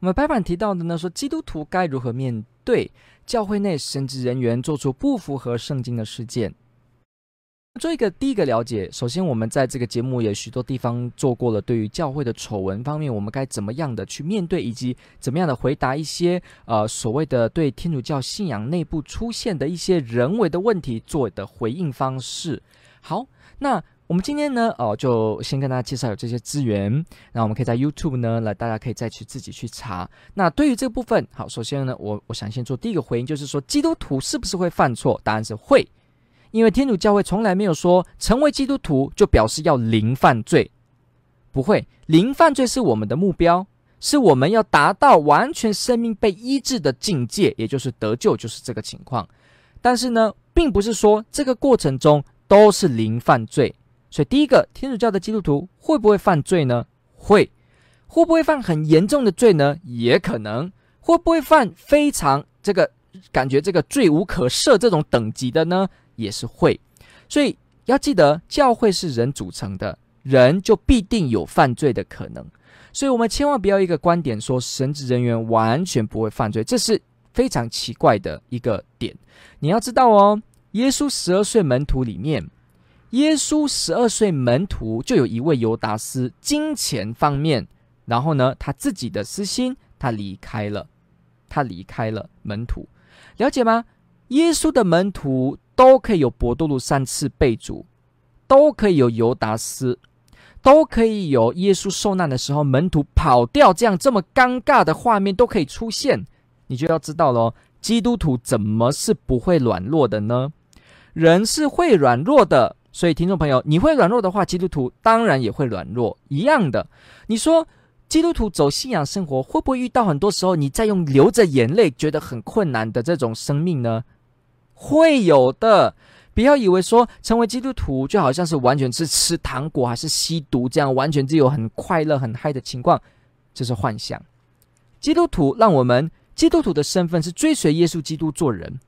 我们白板提到的呢，说基督徒该如何面对教会内神职人员做出不符合圣经的事件。做一个第一个了解，首先我们在这个节目也许多地方做过了，对于教会的丑闻方面，我们该怎么样的去面对，以及怎么样的回答一些呃所谓的对天主教信仰内部出现的一些人为的问题做的回应方式。好，那。我们今天呢，哦，就先跟大家介绍有这些资源，那我们可以在 YouTube 呢，来大家可以再去自己去查。那对于这个部分，好，首先呢，我我想先做第一个回应，就是说基督徒是不是会犯错？答案是会，因为天主教会从来没有说成为基督徒就表示要零犯罪，不会，零犯罪是我们的目标，是我们要达到完全生命被医治的境界，也就是得救，就是这个情况。但是呢，并不是说这个过程中都是零犯罪。所以，第一个，天主教的基督徒会不会犯罪呢？会，会不会犯很严重的罪呢？也可能，会不会犯非常这个感觉这个罪无可赦这种等级的呢？也是会。所以要记得，教会是人组成的，人就必定有犯罪的可能。所以我们千万不要一个观点说神职人员完全不会犯罪，这是非常奇怪的一个点。你要知道哦，耶稣十二岁门徒里面。耶稣十二岁门徒就有一位犹达斯，金钱方面，然后呢，他自己的私心，他离开了，他离开了门徒，了解吗？耶稣的门徒都可以有伯多禄三次被主，都可以有犹达斯，都可以有耶稣受难的时候门徒跑掉，这样这么尴尬的画面都可以出现，你就要知道喽，基督徒怎么是不会软弱的呢？人是会软弱的。所以，听众朋友，你会软弱的话，基督徒当然也会软弱，一样的。你说，基督徒走信仰生活，会不会遇到很多时候你在用流着眼泪，觉得很困难的这种生命呢？会有的。不要以为说成为基督徒就好像是完全是吃糖果还是吸毒这样，完全只有很快乐很嗨的情况，这是幻想。基督徒让我们基督徒的身份是追随耶稣基督做人，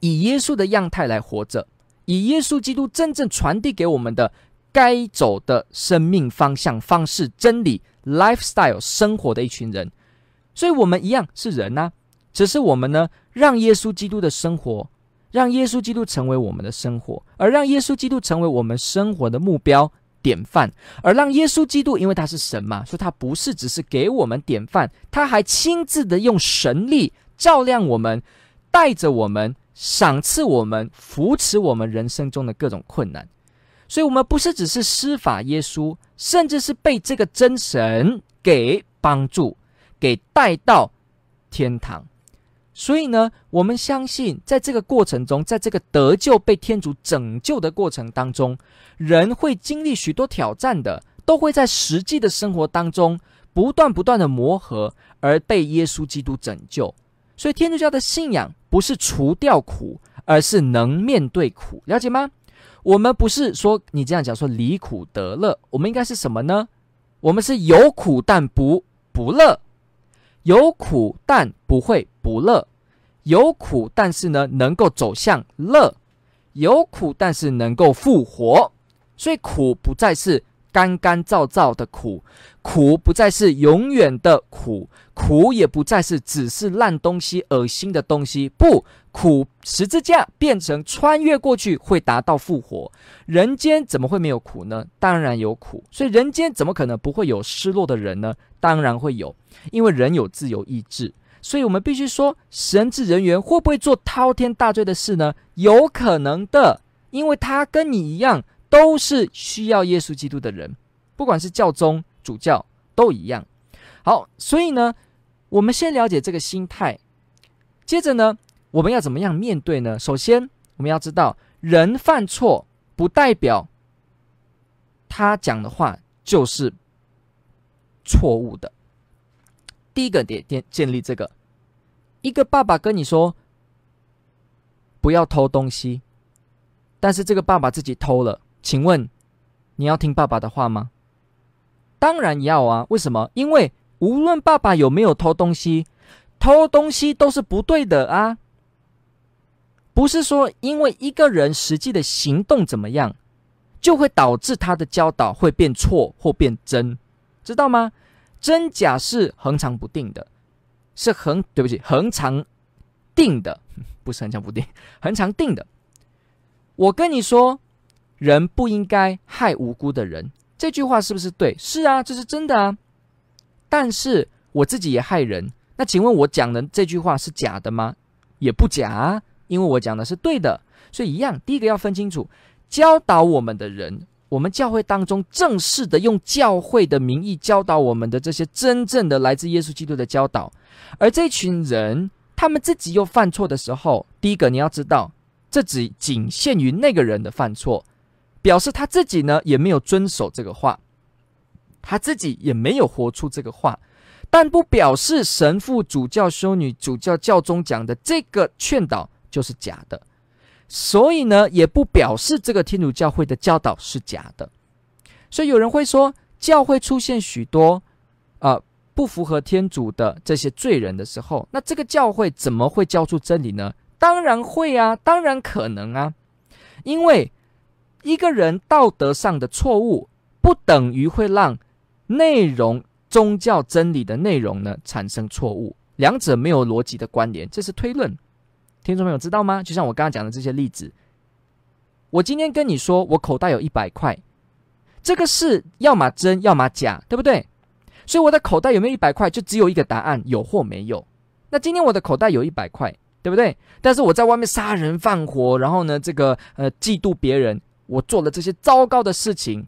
以耶稣的样态来活着。以耶稣基督真正传递给我们的该走的生命方向、方式、真理、lifestyle 生活的一群人，所以我们一样是人呐、只是我们呢，让耶稣基督的生活，让耶稣基督成为我们的生活，而让耶稣基督成为我们生活的目标典范，而让耶稣基督，因为他是神嘛，所以他不是只是给我们典范，他还亲自的用神力照亮我们，带着我们。赏赐我们，扶持我们人生中的各种困难，所以，我们不是只是施法耶稣，甚至是被这个真神给帮助，给带到天堂。所以呢，我们相信，在这个过程中，在这个得救、被天主拯救的过程当中，人会经历许多挑战的，都会在实际的生活当中不断不断的磨合，而被耶稣基督拯救。所以，天主教的信仰不是除掉苦，而是能面对苦，了解吗？我们不是说你这样讲说离苦得乐，我们应该是什么呢？我们是有苦但不不乐，有苦但不会不乐，有苦但是呢能够走向乐，有苦但是能够复活，所以苦不再是。干干燥燥的苦，苦不再是永远的苦，苦也不再是只是烂东西、恶心的东西。不，苦十字架变成穿越过去会达到复活。人间怎么会没有苦呢？当然有苦。所以人间怎么可能不会有失落的人呢？当然会有，因为人有自由意志。所以我们必须说，神职人员会不会做滔天大罪的事呢？有可能的，因为他跟你一样。都是需要耶稣基督的人，不管是教宗、主教都一样。好，所以呢，我们先了解这个心态。接着呢，我们要怎么样面对呢？首先，我们要知道，人犯错不代表他讲的话就是错误的。第一个点点建立这个一个爸爸跟你说不要偷东西，但是这个爸爸自己偷了，请问你要听爸爸的话吗？当然要啊！为什么？因为无论爸爸有没有偷东西，偷东西都是不对的啊！不是说因为一个人实际的行动怎么样，就会导致他的教导会变错或变真，知道吗？真假是恒常不定的，是恒，对不起，恒常定的，不是恒常不定，恒常定的。我跟你说，人不应该害无辜的人。这句话是不是对？是啊，这是真的啊。但是我自己也害人，那请问我讲的这句话是假的吗？也不假啊，因为我讲的是对的。所以一样，第一个要分清楚，教导我们的人，我们教会当中正式的用教会的名义教导我们的这些真正的来自耶稣基督的教导，而这群人他们自己又犯错的时候，第一个你要知道，这只仅限于那个人的犯错。表示他自己呢也没有遵守这个话，他自己也没有活出这个话，但不表示神父、主教、修女、主教、教宗讲的这个劝导就是假的，所以呢也不表示这个天主教会的教导是假的。所以有人会说，教会出现许多啊、不符合天主的这些罪人的时候，那这个教会怎么会教出真理呢？当然会啊，当然可能啊，因为。一个人道德上的错误，不等于会让内容宗教真理的内容呢产生错误，两者没有逻辑的关联，这是推论。听众朋友知道吗？就像我刚刚讲的这些例子，我今天跟你说，我口袋有一百块，这个是要么真，要么假，对不对？所以我的口袋有没有一百块，就只有一个答案，有或没有。那今天我的口袋有一百块，对不对？但是我在外面杀人放火，然后呢，这个呃嫉妒别人。我做了这些糟糕的事情，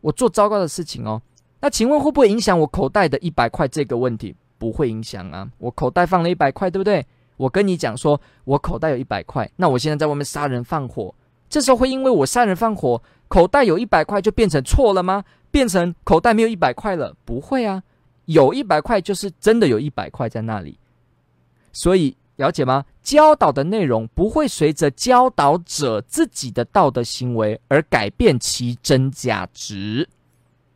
我做糟糕的事情哦。那请问会不会影响我口袋的一百块这个问题？不会影响啊。我口袋放了一百块，对不对？我跟你讲说，我口袋有一百块。那我现在在外面杀人放火，这时候会因为我杀人放火，口袋有一百块就变成错了吗？变成口袋没有一百块了？不会啊，有一百块就是真的有一百块在那里。所以。了解吗？教导的内容不会随着教导者自己的道德行为而改变其真假值。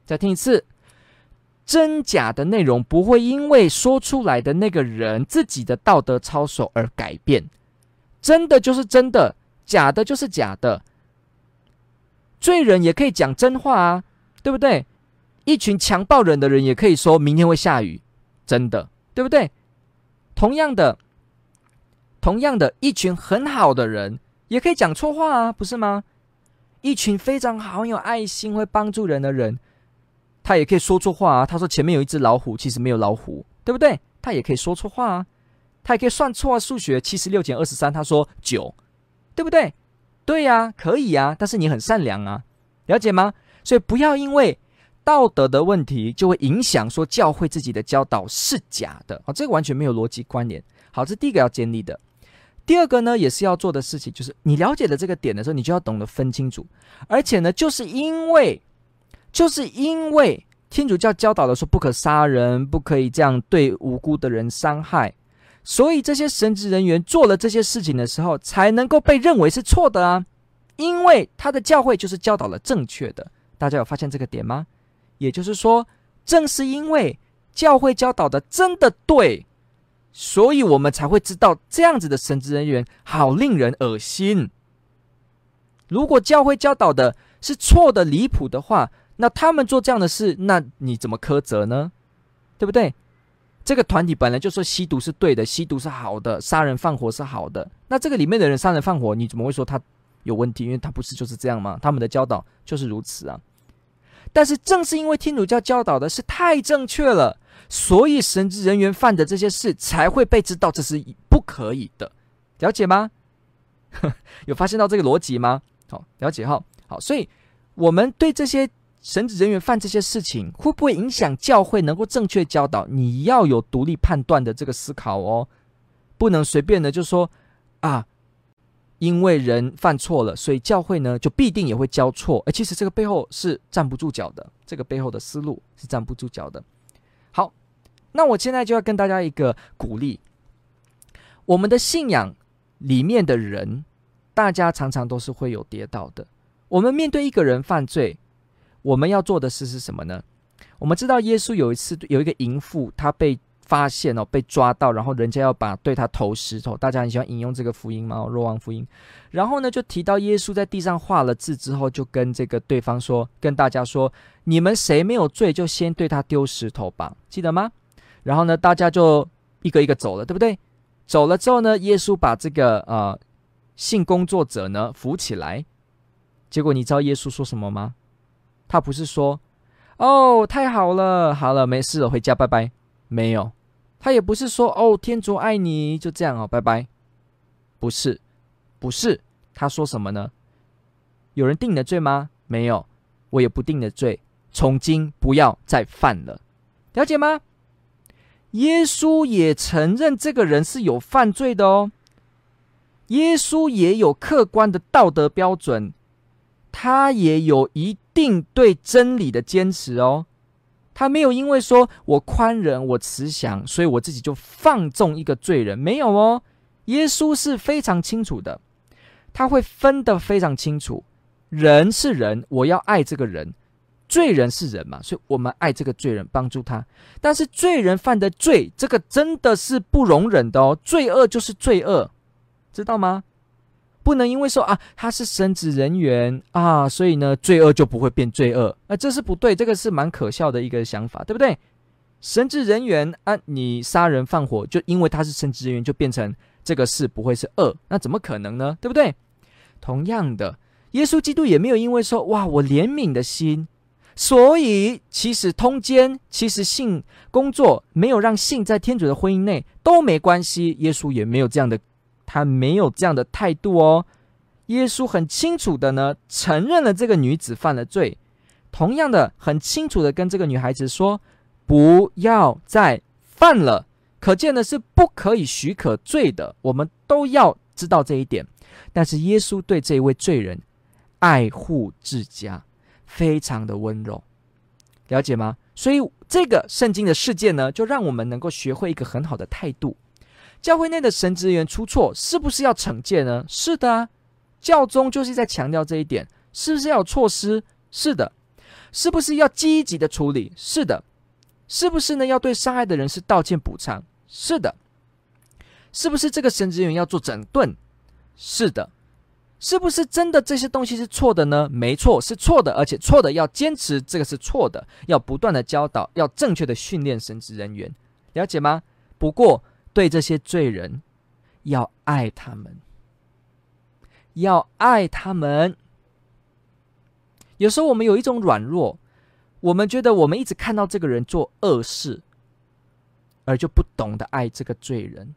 再听一次，真假的内容不会因为说出来的那个人自己的道德操守而改变。真的就是真的，假的就是假的。罪人也可以讲真话啊，对不对？一群强暴人的人也可以说明天会下雨，真的，对不对？同样的。同样的，一群很好的人也可以讲错话啊，不是吗？一群非常好、很有爱心、会帮助人的人，他也可以说错话啊。他说前面有一只老虎，其实没有老虎，对不对？他也可以说错话啊。他也可以算错啊，数学七十六减二十三，他说九，对不对？对呀、可以呀、啊。但是你很善良啊，了解吗？所以不要因为道德的问题就会影响说教会自己的教导是假的啊、哦，这个完全没有逻辑关联。好，这是第一个要建立的。第二个呢，也是要做的事情，就是你了解了这个点的时候，你就要懂得分清楚。而且呢，就是因为，就是因为天主教教导的说不可杀人，不可以这样对无辜的人伤害，所以这些神职人员做了这些事情的时候，才能够被认为是错的啊。因为他的教会就是教导了正确的，大家有发现这个点吗？也就是说，正是因为教会教导的真的对。所以我们才会知道这样子的神职人员好令人恶心。如果教会教导的是错的离谱的话，那他们做这样的事，那你怎么苛责呢？对不对？这个团体本来就说吸毒是对的，吸毒是好的，杀人放火是好的。那这个里面的人杀人放火，你怎么会说他有问题？因为他不是就是这样吗？他们的教导就是如此啊。但是正是因为天主教教导的是太正确了。所以神职人员犯的这些事才会被知道，这是不可以的，了解吗？有发现到这个逻辑吗？好，了解哈。好，所以我们对这些神职人员犯这些事情，会不会影响教会能够正确教导？你要有独立判断的这个思考哦，不能随便的就说啊，因为人犯错了，所以教会呢就必定也会教错。哎，其实这个背后是站不住脚的，这个背后的思路是站不住脚的。好，那我现在就要跟大家一个鼓励，我们的信仰里面的人，大家常常都是会有跌倒的。我们面对一个人犯罪，我们要做的事是什么呢？我们知道耶稣有一次有一个淫妇，她被发现哦，被抓到，然后人家要把对他投石头。大家很喜欢引用这个福音吗？若望福音。然后呢，就提到耶稣在地上画了字之后，就跟这个对方说，跟大家说：“你们谁没有罪，就先对他丢石头吧。”记得吗？然后呢，大家就一个一个走了，对不对？走了之后呢，耶稣把这个呃性工作者呢扶起来。结果你知道耶稣说什么吗？他不是说：“哦，太好了，好了，没事了，回家，拜拜。”没有，他也不是说：“哦，天主爱你，就这样哦，拜拜。”不是，不是，他说什么呢？有人定你的罪吗？没有，我也不定你的罪。从今不要再犯了，了解吗？耶稣也承认这个人是有犯罪的哦。耶稣也有客观的道德标准。他也有一定对真理的坚持哦，他没有因为说我宽仁、我慈祥，所以我自己就放纵一个罪人，没有哦。耶稣是非常清楚的，他会分得非常清楚，人是人，我要爱这个人；罪人是人嘛，所以我们爱这个罪人，帮助他。但是罪人犯的罪，这个真的是不容忍的哦，罪恶就是罪恶，知道吗？不能因为说啊，他是神职人员啊，所以呢，罪恶就不会变罪恶。那、啊、这是不对，这个是蛮可笑的一个想法，对不对？神职人员啊，你杀人放火，就因为他是神职人员，就变成这个事不会是恶，那怎么可能呢？对不对？同样的，耶稣基督也没有因为说哇，我怜悯的心，所以其实通奸，其实性工作没有让性在天主的婚姻内都没关系，耶稣也没有这样的。他没有这样的态度哦。耶稣很清楚的呢，承认了这个女子犯了罪，同样的，很清楚的跟这个女孩子说，不要再犯了。可见的是不可以许可罪的，我们都要知道这一点。但是耶稣对这一位罪人爱护至佳，非常的温柔，了解吗？所以这个圣经的事件呢，就让我们能够学会一个很好的态度。教会内的神职人员出错，是不是要惩戒呢？是的啊，教宗就是在强调这一点。是不是要有措施？是的。是不是要积极的处理？是的。是不是呢？要对伤害的人士道歉补偿？是的。是不是这个神职人员要做整顿？是的。是不是真的这些东西是错的呢？没错，是错的，而且错的要坚持这个是错的，要不断的教导，要正确的训练神职人员，了解吗？不过。对这些罪人，要爱他们，要爱他们。有时候我们有一种软弱，我们觉得我们一直看到这个人做恶事，而就不懂得爱这个罪人，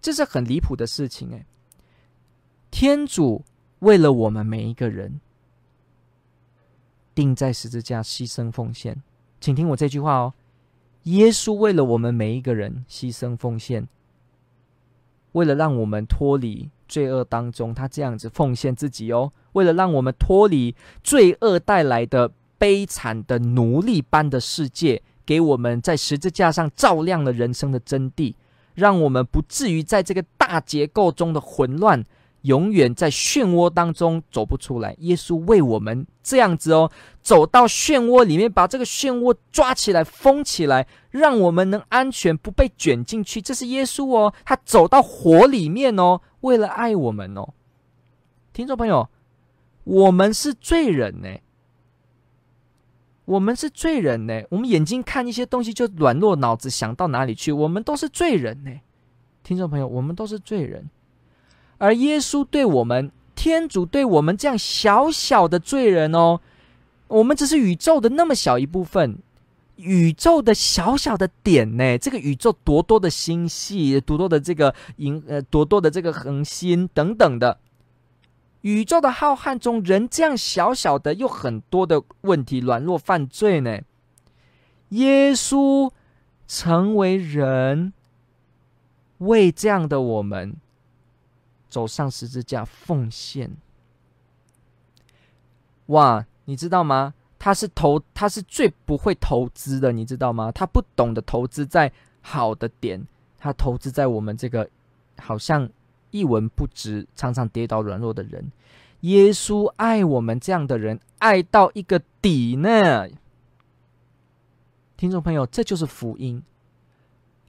这是很离谱的事情哎。天主为了我们每一个人，定在十字架牺牲奉献，请听我这句话哦。耶稣为了我们每一个人牺牲奉献，为了让我们脱离罪恶当中，他这样子奉献自己哦。为了让我们脱离罪恶带来的悲惨的奴隶般的世界，给我们在十字架上照亮了人生的真谛，让我们不至于在这个大结构中的混乱。永远在漩涡当中走不出来。耶稣为我们这样子哦，走到漩涡里面，把这个漩涡抓起来、封起来，让我们能安全不被卷进去。这是耶稣哦，他走到火里面哦，为了爱我们哦。听众朋友，我们是罪人呢，我们是罪人呢。我们眼睛看一些东西就软弱，脑子想到哪里去？我们都是罪人呢。听众朋友，我们都是罪人。而耶稣对我们，天主对我们这样小小的罪人哦，我们只是宇宙的那么小一部分，宇宙的小小的点呢。这个宇宙多多的星系，多多的这个银呃，多多的这个恒星等等的，宇宙的浩瀚中，人这样小小的，又很多的问题，软弱犯罪呢。耶稣成为人，为这样的我们。走上十字架奉献，哇！你知道吗？他是投，他是最不会投资的，你知道吗？他不懂得投资在好的点，他投资在我们这个好像一文不值、常常跌倒软弱的人。耶稣爱我们这样的人，爱到一个底呢。听众朋友，这就是福音。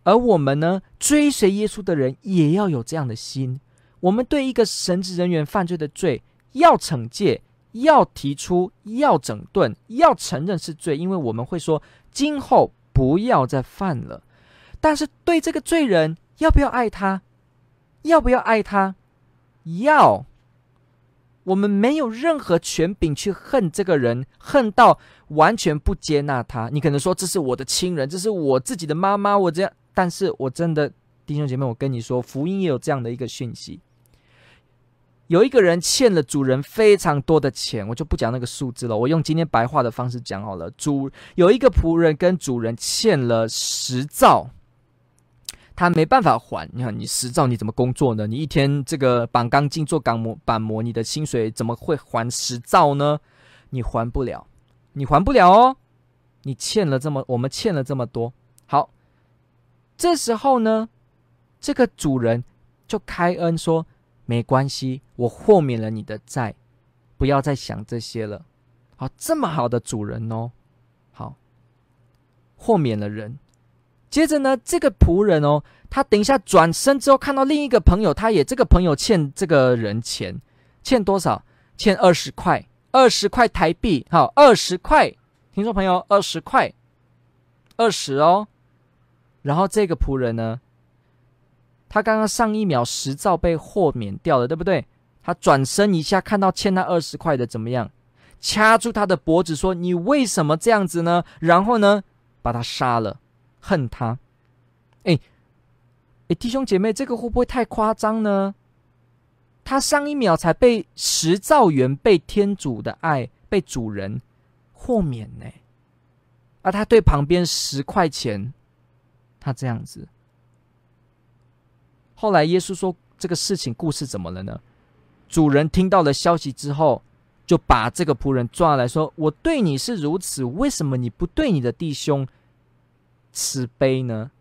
而我们呢，追随耶稣的人也要有这样的心。我们对一个神职人员犯罪的罪，要惩戒。要提出，要整顿，要承认是罪，因为我们会说今后不要再犯了。但是对这个罪人，要不要爱他？要不要爱他？要。我们没有任何权柄去恨这个人，恨到完全不接纳他。你可能说这是我的亲人，这是我自己的妈妈，我这样。但是我真的弟兄姐妹，我跟你说，福音也有这样的一个讯息。有一个人欠了主人非常多的钱，我就不讲那个数字了。我用今天白话的方式讲好了。主有一个仆人跟主人欠了十兆，他没办法还。你看，你十兆你怎么工作呢？你一天这个绑钢筋做钢模板模，你的薪水怎么会还十兆呢？你还不了，你还不了哦。你欠了这么，我们欠了这么多。好，这时候呢，这个主人就开恩说。没关系，我豁免了你的债，不要再想这些了。好，这么好的主人哦，好，豁免了人。接着呢，这个仆人哦，他等一下转身之后，看到另一个朋友，他也这个朋友欠这个人钱，欠多少？欠二十块，二十块台币。好，二十块，听众朋友，二十块，二十哦。然后这个仆人呢？他刚刚上一秒十兆被豁免掉了，对不对？他转身一下，看到欠他二十块的怎么样？掐住他的脖子说：“你为什么这样子呢？”然后呢，把他杀了，恨他。哎哎，弟兄姐妹，这个会不会太夸张呢？他上一秒才被十兆元被天主的爱被主人豁免呢，而他对旁边十块钱，他这样子。后来耶稣说：“这个事情故事怎么了呢？”主人听到了消息之后，就把这个仆人抓来说：“我对你是如此，为什么你不对你的弟兄慈悲呢？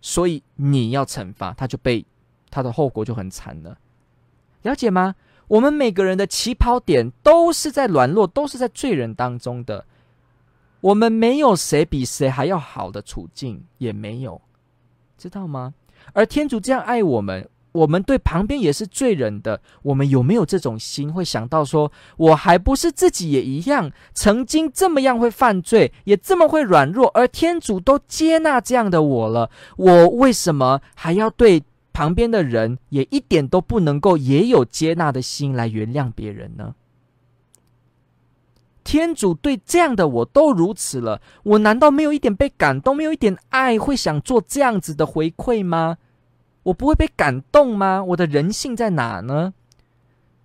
所以你要惩罚他，就被他的后果就很惨了。了解吗？我们每个人的起跑点都是在软弱，都是在罪人当中的。我们没有谁比谁还要好的处境，也没有，知道吗？”而天主这样爱我们，我们对旁边也是罪人的，我们有没有这种心，会想到说，我还不是自己也一样，曾经这么样会犯罪，也这么会软弱，而天主都接纳这样的我了，我为什么还要对旁边的人也一点都不能够也有接纳的心来原谅别人呢？天主对这样的我都如此了，我难道没有一点被感动，没有一点爱，会想做这样子的回馈吗？我不会被感动吗？我的人性在哪呢？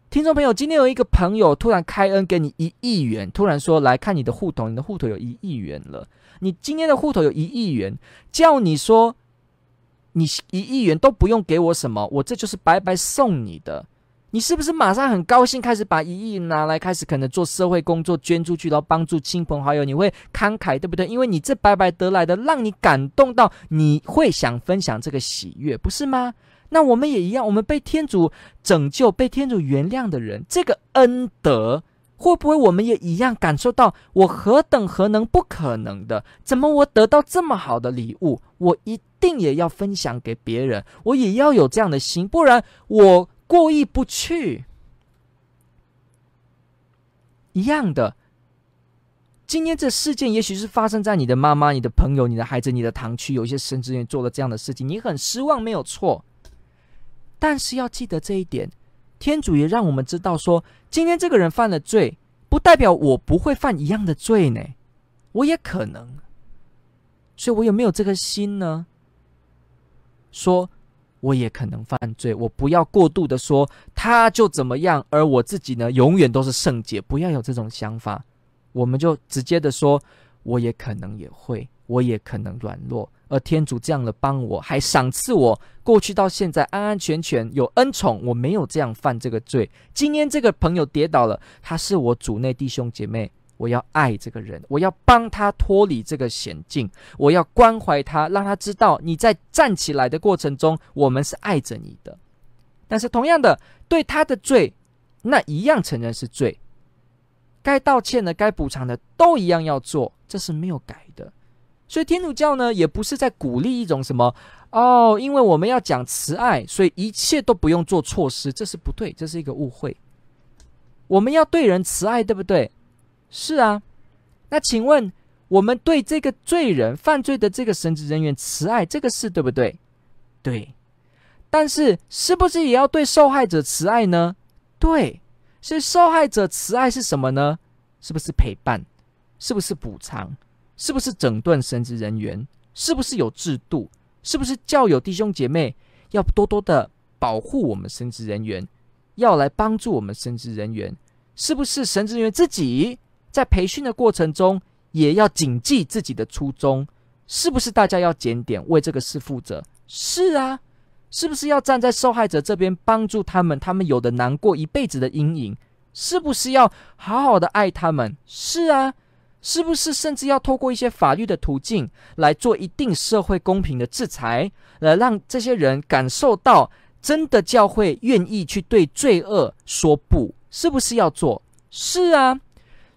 听众朋友，今天有一个朋友突然开恩给你一亿元，突然说，来看你的户头，你的户头有一亿元了。你今天的户头有一亿元，叫你说，你一亿元都不用给我什么，我这就是白白送你的。你是不是马上很高兴，开始把一亿拿来，开始可能做社会工作，捐出去，然后帮助亲朋好友？你会慷慨，对不对？因为你这白白得来的，让你感动到，你会想分享这个喜悦，不是吗？那我们也一样，我们被天主拯救、被天主原谅的人，这个恩德，会不会我们也一样感受到？我何等何能不可能的？怎么我得到这么好的礼物，我一定也要分享给别人，我也要有这样的心，不然我。过意不去，一样的。今天这事件也许是发生在你的妈妈、你的朋友、你的孩子、你的堂区，有一些神职人员做了这样的事情，你很失望，没有错。但是要记得这一点，天主也让我们知道说，今天这个人犯了罪，不代表我不会犯一样的罪呢，我也可能。所以我有没有这个心呢？说。我也可能犯罪，我不要过度的说他就怎么样，而我自己呢，永远都是圣洁，不要有这种想法。我们就直接的说，我也可能也会，我也可能软弱，而天主这样的帮我，还赏赐我过去到现在安安全全有恩宠，我没有这样犯这个罪。今天这个朋友跌倒了，他是我主内弟兄姐妹，我要爱这个人，我要帮他脱离这个险境，我要关怀他，让他知道你在站起来的过程中，我们是爱着你的。但是同样的，对他的罪，那一样承认是罪，该道歉的、该补偿的都一样要做，这是没有改的。所以天主教呢，也不是在鼓励一种什么哦，因为我们要讲慈爱，所以一切都不用做措施，这是不对，这是一个误会。我们要对人慈爱，对不对？是啊，那请问我们对这个罪人犯罪的这个神职人员慈爱，这个是对不对？对，但是是不是也要对受害者慈爱呢？对，所以受害者慈爱是什么呢？是不是陪伴？是不是补偿？是不是整顿神职人员？是不是有制度？是不是教友弟兄姐妹要多多的保护我们神职人员，要来帮助我们神职人员？是不是神职人员自己？在培训的过程中，也要谨记自己的初衷，是不是？大家要检点，为这个事负责。是啊，是不是要站在受害者这边，帮助他们？他们有的难过一辈子的阴影，是不是要好好的爱他们？是啊，是不是？甚至要透过一些法律的途径来做一定社会公平的制裁，来让这些人感受到真的教会愿意去对罪恶说不？是不是要做？是啊。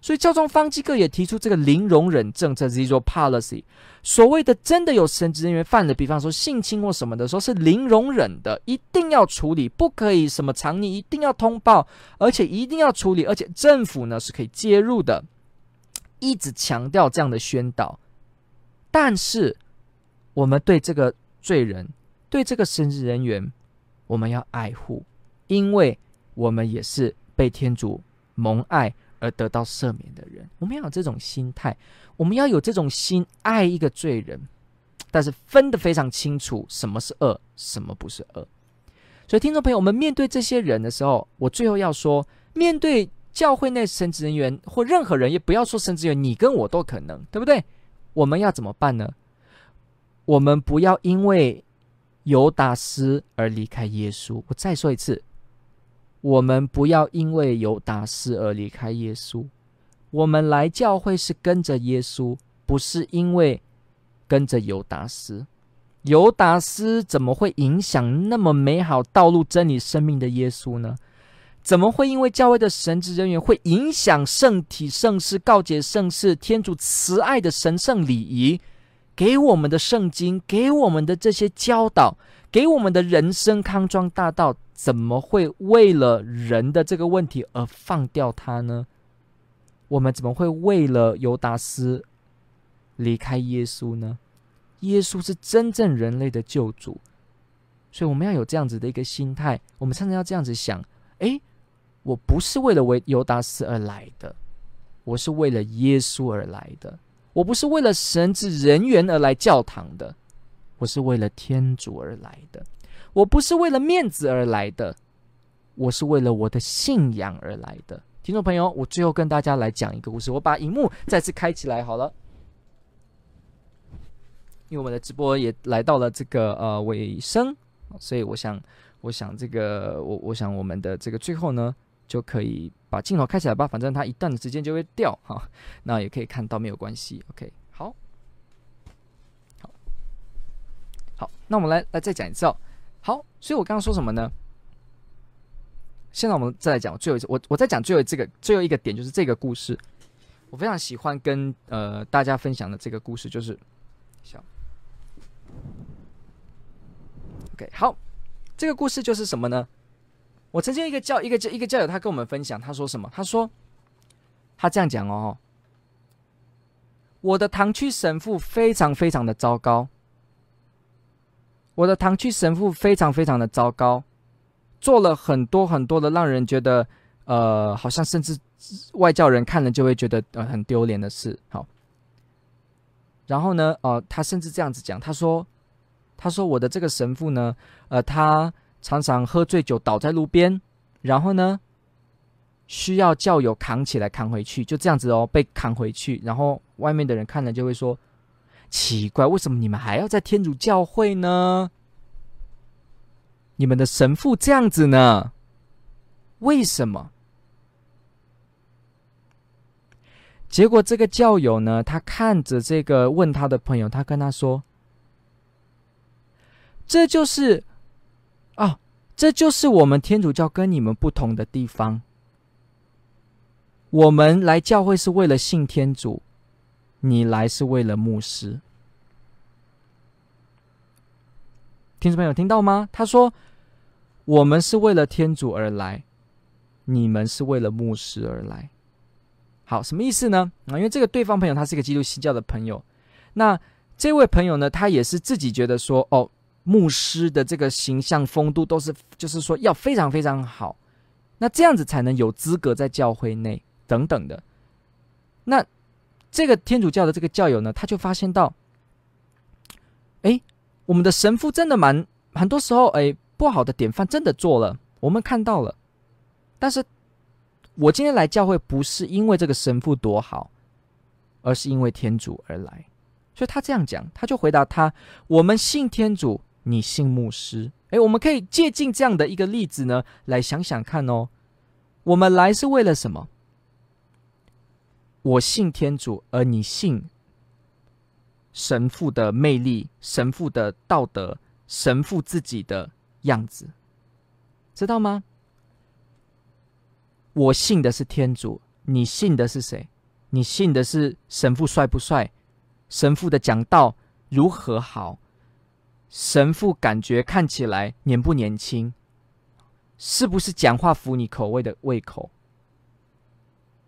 所以教宗方济各也提出这个零容忍政策 （zero policy）。所谓的真的有神职人员犯了，比方说性侵或什么的时候，是零容忍的，一定要处理，不可以什么藏匿，一定要通报，而且一定要处理，而且政府呢是可以介入的，一直强调这样的宣导。但是我们对这个罪人，对这个神职人员，我们要爱护，因为我们也是被天主蒙爱。而得到赦免的人，我们要有这种心态，我们要有这种心爱一个罪人，但是分得非常清楚，什么是恶，什么不是恶。所以，听众朋友，我们面对这些人的时候，我最后要说，面对教会内神职人员或任何人，也不要说神职人员，你跟我都可能，对不对？我们要怎么办呢？我们不要因为犹达斯而离开耶稣。我再说一次。我们不要因为犹达斯而离开耶稣。我们来教会是跟着耶稣，不是因为跟着犹达斯。犹达斯怎么会影响那么美好道路真理生命的耶稣呢？怎么会因为教会的神职人员会影响圣体圣事告解圣事天主慈爱的神圣礼仪，给我们的圣经，给我们的这些教导，给我们的人生康庄大道？怎么会为了人的这个问题而放掉他呢？我们怎么会为了犹达斯离开耶稣呢？耶稣是真正人类的救主，所以我们要有这样子的一个心态。我们常常要这样子想：诶，我不是为了为犹达斯而来的，我是为了耶稣而来的。我不是为了神之人员而来教堂的，我是为了天主而来的。我不是为了面子而来的，我是为了我的信仰而来的。听众朋友，我最后跟大家来讲一个故事。我把荧幕再次开起来好了，因为我们的直播也来到了这个呃尾声，所以我想，我想这个我我想我们的这个最后呢，就可以把镜头开起来吧。反正它一段的时间就会掉哈，那也可以看到没有关系。OK，好，好，好，那我们来来再讲一次哦。好，所以我刚刚说什么呢？现在我们再来讲最后一次，我我再讲最后这个最后一个点，就是这个故事，我非常喜欢跟呃大家分享的这个故事，就是，小，OK，好，这个故事就是什么呢？我曾经一个教一个教一个教友，他跟我们分享，他说什么？他说他这样讲哦，我的堂区神父非常非常的糟糕。我的堂区神父非常非常的糟糕，做了很多很多的让人觉得，呃，好像甚至外教人看了就会觉得呃很丢脸的事。好，然后呢，呃，他甚至这样子讲，他说，他说我的这个神父呢，呃，他常常喝醉酒倒在路边，然后呢，需要教友扛起来扛回去，就这样子哦，被扛回去，然后外面的人看了就会说。奇怪，为什么你们还要在天主教会呢？你们的神父这样子呢？为什么？结果这个教友呢，他看着这个问他的朋友，他跟他说：“这就是啊，这就是我们天主教跟你们不同的地方。我们来教会是为了信天主，你来是为了牧师。”听众朋友听到吗？他说：“我们是为了天主而来，你们是为了牧师而来。”好，什么意思呢？啊，因为这个对方朋友他是一个基督新教的朋友，那这位朋友呢，他也是自己觉得说，哦，牧师的这个形象风度都是，就是说要非常非常好，那这样子才能有资格在教会内等等的。那这个天主教的这个教友呢，他就发现到，哎。我们的神父真的蛮很多时候，哎，不好的典范真的做了，我们看到了。但是，我今天来教会不是因为这个神父多好，而是因为天主而来。所以他这样讲，他就回答他：我们信天主，你信牧师。哎，我们可以借鉴这样的一个例子呢，来想想看哦。我们来是为了什么？我信天主，而你信。神父的魅力，神父的道德，神父自己的样子，知道吗？我信的是天主，你信的是谁？你信的是神父帅不帅？神父的讲道如何好？神父感觉看起来年不年轻？是不是讲话符你口味的胃口？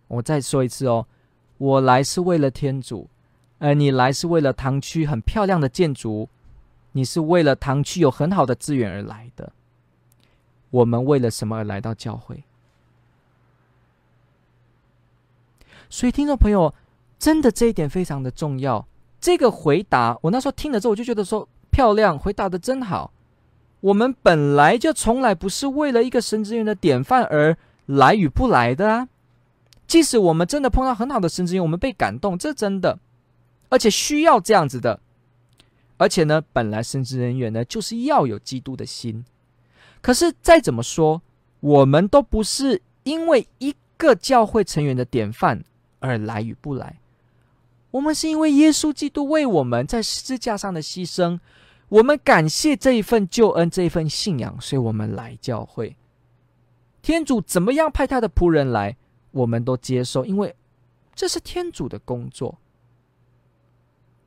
我再说一次哦，我来是为了天主。而你来是为了堂区很漂亮的建筑，你是为了堂区有很好的资源而来的。我们为了什么而来到教会？所以，听众朋友，真的这一点非常的重要。这个回答，我那时候听了之后，我就觉得说漂亮，回答的真好。我们本来就从来不是为了一个神职员的典范而来与不来的啊。即使我们真的碰到很好的神职员，我们被感动，这真的。而且需要这样子的，而且呢，本来神职人员呢就是要有基督的心。可是再怎么说，我们都不是因为一个教会成员的典范而来与不来，我们是因为耶稣基督为我们在十字架上的牺牲，我们感谢这一份救恩，这一份信仰，所以我们来教会。天主怎么样派他的仆人来，我们都接受，因为这是天主的工作。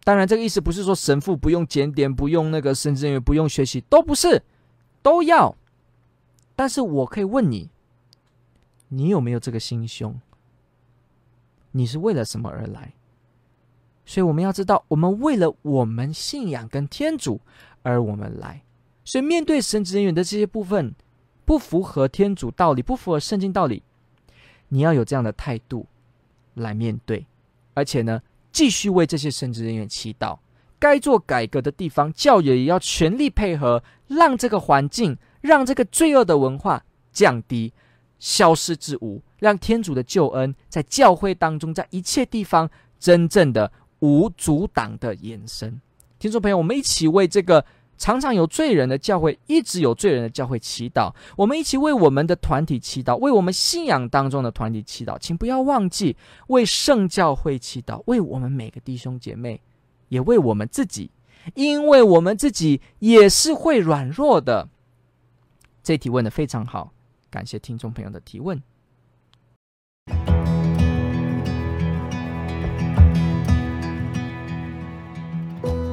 当然，这个意思不是说神父不用检点，不用那个神职人员不用学习，都不是，都要。但是我可以问你，你有没有这个心胸？你是为了什么而来？所以我们要知道，我们为了我们信仰跟天主而我们来。所以面对神职人员的这些部分不符合天主道理，不符合圣经道理，你要有这样的态度来面对，而且呢，继续为这些神职人员祈祷，该做改革的地方，教友也要全力配合，让这个环境，让这个罪恶的文化降低、消失之无，让天主的救恩在教会当中，在一切地方真正的无阻挡的延伸。听众朋友，我们一起为这个。常常有罪人的教会，一直有罪人的教会祈祷。我们一起为我们的团体祈祷，为我们信仰当中的团体祈祷。请不要忘记为圣教会祈祷，为我们每个弟兄姐妹，也为我们自己，因为我们自己也是会软弱的。这题问的非常好，感谢听众朋友的提问。